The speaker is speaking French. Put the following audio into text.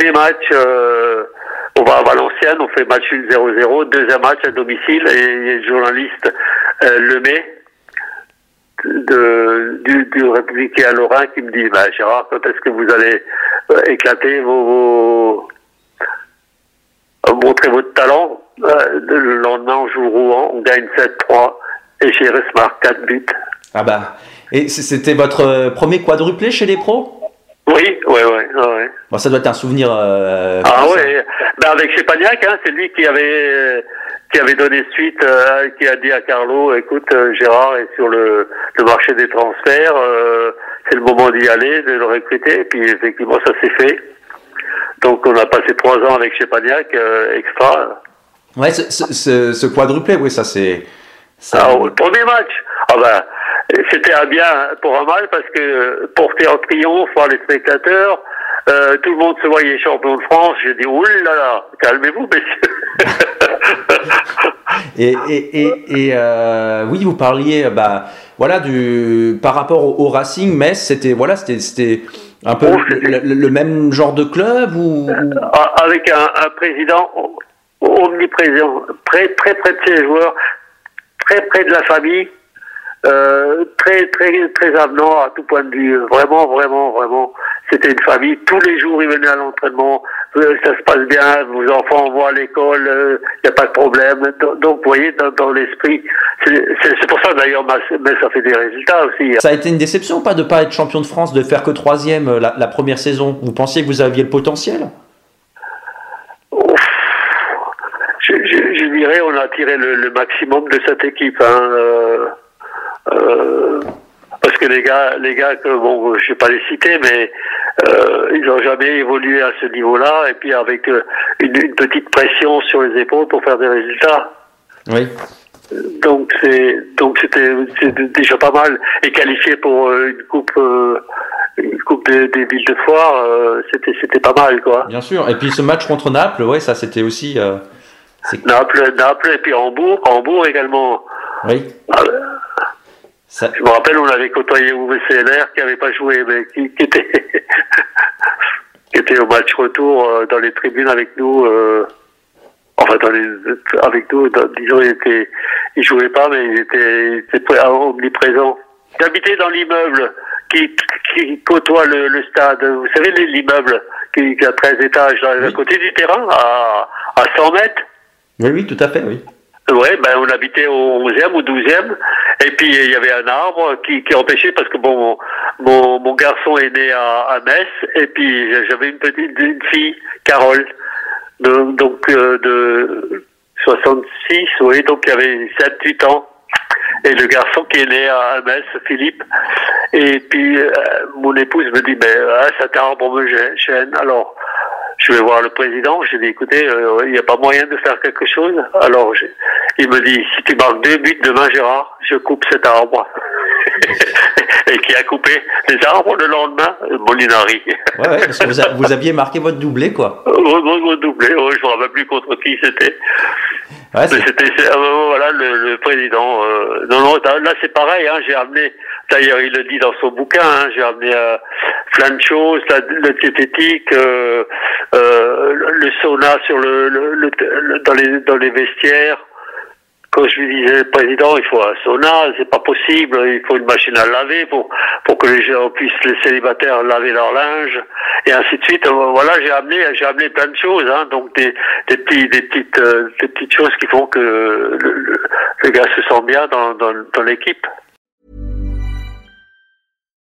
Premier match, euh, on va à Valenciennes, on fait match 0-0. Deuxième match à domicile et il y a le journaliste euh, Lemay du, du Républicain Lorrain qui me dit bah, Gérard, quand est-ce que vous allez euh, éclater vos, euh, montrer votre talent? Le lendemain, on joue Rouen, on gagne 7-3 et Chéris marque 4 buts. Ah bah. Et c'était votre premier quadruplé chez les pros? Oui, ouais, ouais, ouais. Bon, ça doit être un souvenir. euh, Ah ouais, ben avec Chepagnac, hein, c'est lui qui avait qui avait donné suite, euh, qui a dit à Carlo, écoute euh, Gérard est sur le, le marché des transferts, euh, c'est le moment d'y aller, de le recruter, et puis effectivement ça s'est fait. Donc on a passé trois ans avec Chepagnac, euh, extra. Ouais, ce- ce- ce quadruplé, oui, ça c'est. ça- Ah, le premier match, ah ben, c'était un bien pour un mal parce que porter en triomphe par les spectateurs, euh, tout le monde se voyait champion de France. J'ai dit, oulala, calmez-vous, messieurs. Et, et, et, et, euh, oui, vous parliez, bah, voilà, du par rapport au, au Racing, Metz, c'était voilà, c'était c'était un peu Oh, le, le- le même genre de club ou, Ah, avec un, un président omniprésent, très très près de ses joueurs, très près de la famille, euh, très très très avenant à tout point de vue. Vraiment, vraiment, vraiment, c'était une famille. Tous les jours, ils venaient à l'entraînement. Euh, ça se passe bien. Vos enfants vont à l'école. Il n'y a pas de problème. Donc, vous voyez, dans, dans l'esprit, c'est pour ça d'ailleurs, mais ça fait des résultats aussi. ça a été une déception pas de pas être champion de France, de faire que troisième euh, la, la première saison Vous pensiez que vous aviez le potentiel? Je, je- je dirais on a tiré le, le maximum de cette équipe. Hein, euh, euh, que les gars, les gars que bon, je vais pas les citer, mais euh, ils n'ont jamais évolué à ce niveau-là, et puis avec euh, une, une petite pression sur les épaules pour faire des résultats. Oui. Donc c'est donc c'était déjà pas mal et qualifié pour euh, une coupe une coupe des, des villes de foire, c'était c'était pas mal quoi. Bien sûr. Et puis ce match contre Naples, ouais, ça c'était aussi. Naples, Naples et puis Hambourg, Hambourg également. oui. Ça, Je me rappelle, on avait côtoyé UVCLR qui n'avait pas joué, mais qui, qui était qui était au match retour euh, dans les tribunes avec nous. euh, enfin, dans les, avec nous, dans- disons, il était, il jouait pas, mais il était, il était pré- omniprésent. J'habitais dans l'immeuble qui, qui côtoie le, le stade. Vous savez, l'immeuble qui, qui a 13 étages, là, à Oui. côté du terrain, à, à 100 mètres. oui, oui, tout à fait, oui. Ouais, ben on habitait au 11e ou 12e, et puis il y avait un arbre qui, qui empêchait parce que bon, mon, mon garçon est né à, à Metz, et puis j'avais une petite une fille, Carole, de, donc euh, de 66, oui, donc il avait 7-8 ans, et le garçon qui est né à Metz, Philippe, et puis euh, mon épouse me dit, ben ah, cet arbre me gê- gêne, alors je vais voir le président. J'ai dit, écoutez, euh, il n'y a pas moyen de faire quelque chose. Alors, il me dit, si tu marques deux buts demain, Gérard, je coupe cet arbre. Et qui a coupé les arbres le lendemain? Molinari. Ouais, ouais, parce que vous, a- vous aviez marqué votre doublé, quoi. Redoublé, ouais, je ne me rappelle plus contre qui c'était. Ouais, c'était euh, voilà le, le président. euh, non non là là, c'est pareil. Hein, j'ai amené. D'ailleurs il le dit dans son bouquin. Hein, j'ai amené euh, plein de choses. La, le diététique, euh, euh, le sauna sur le, le, le- dans les dans les vestiaires. Quand je lui disais président, il faut un sauna, c'est pas possible. Il faut une machine à laver pour pour que les gens puissent les célibataires laver leur linge et ainsi de suite. Euh, Voilà, j'ai amené j'ai amené plein de choses. Hein, donc des des petits des petites euh, des petites choses qui font que le, le, le gars se sent bien dans dans, dans l'équipe.